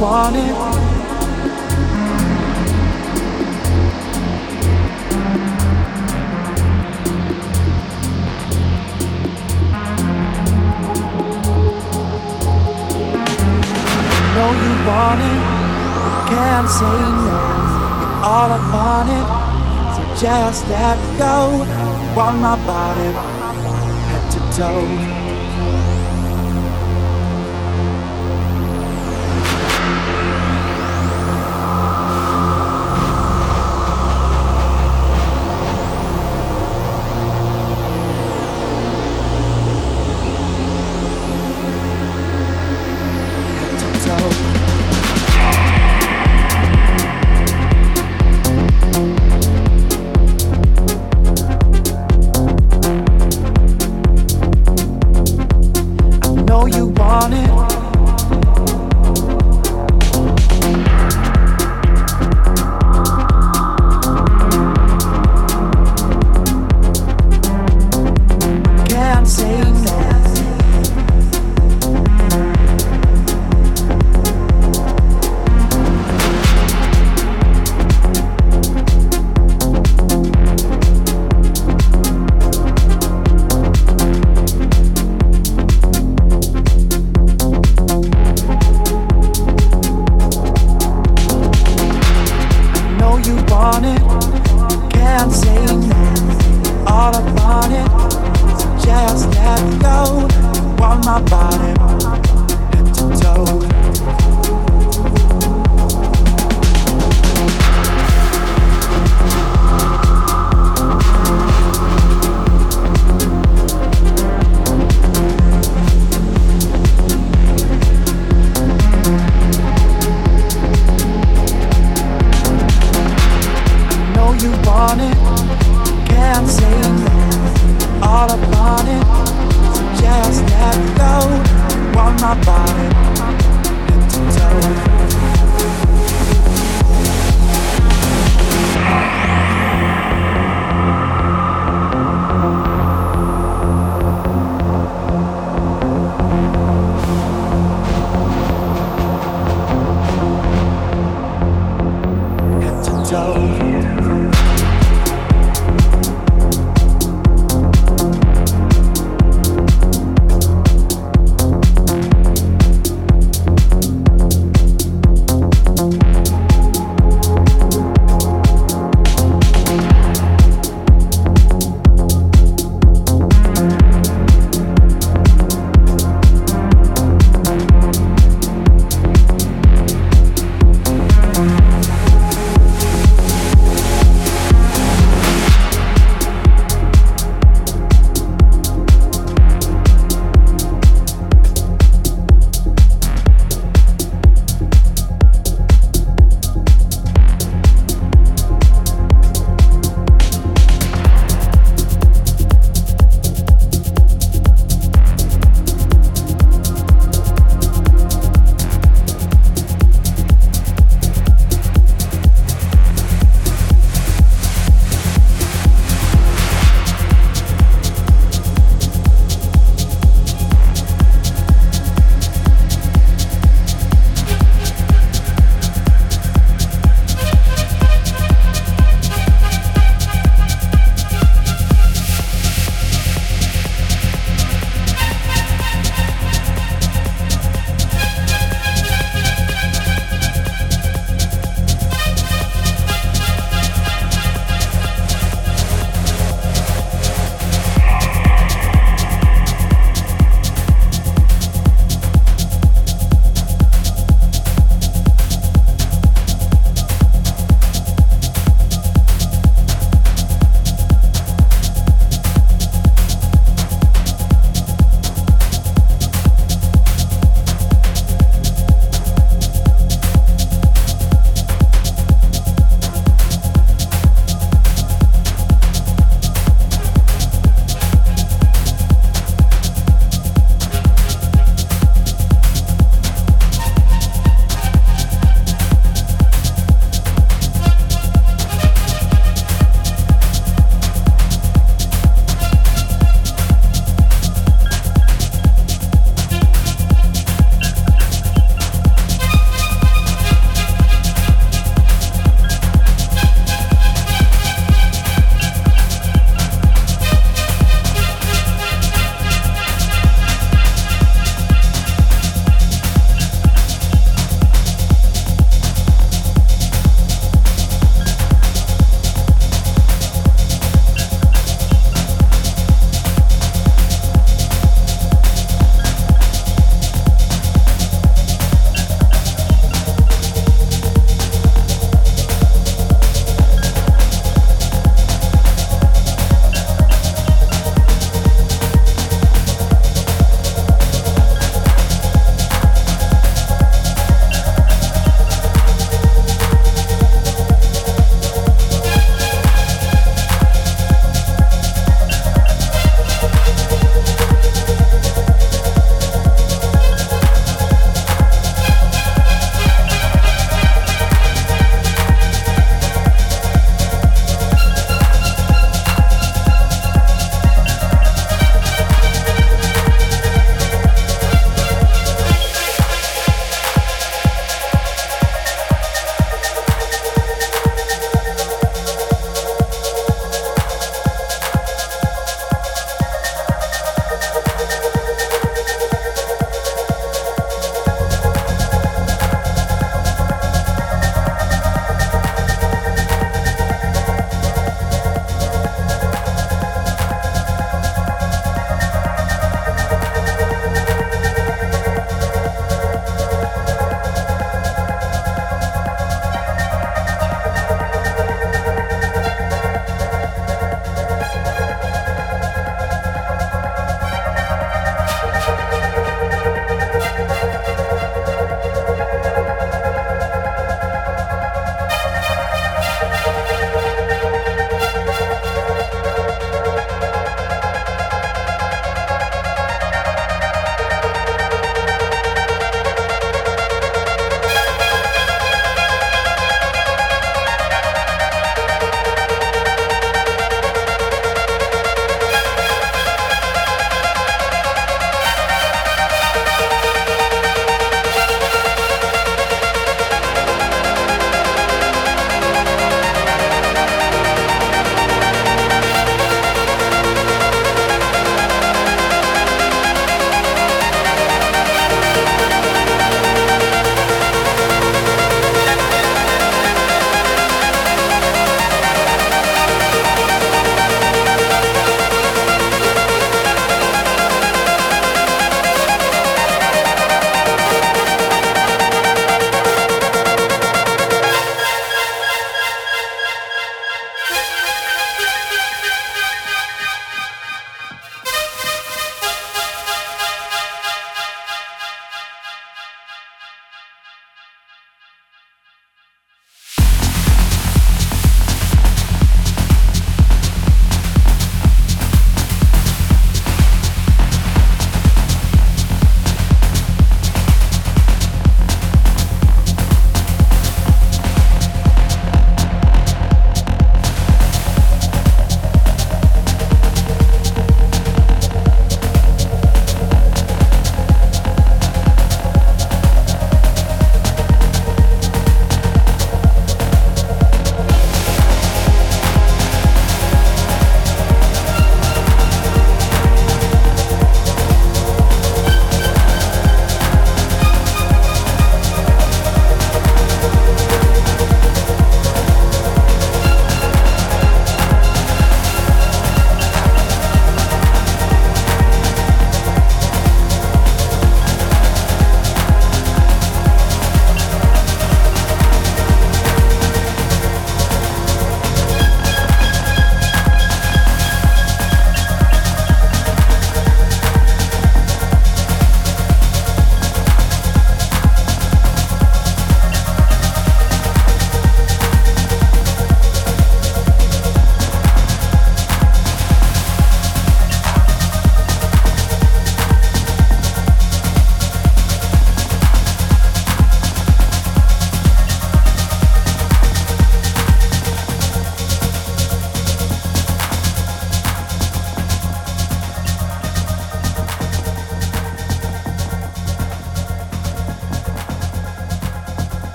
want it. Know you want it, can't say no. All upon it, so just let go. Want my body, head to toe. about it.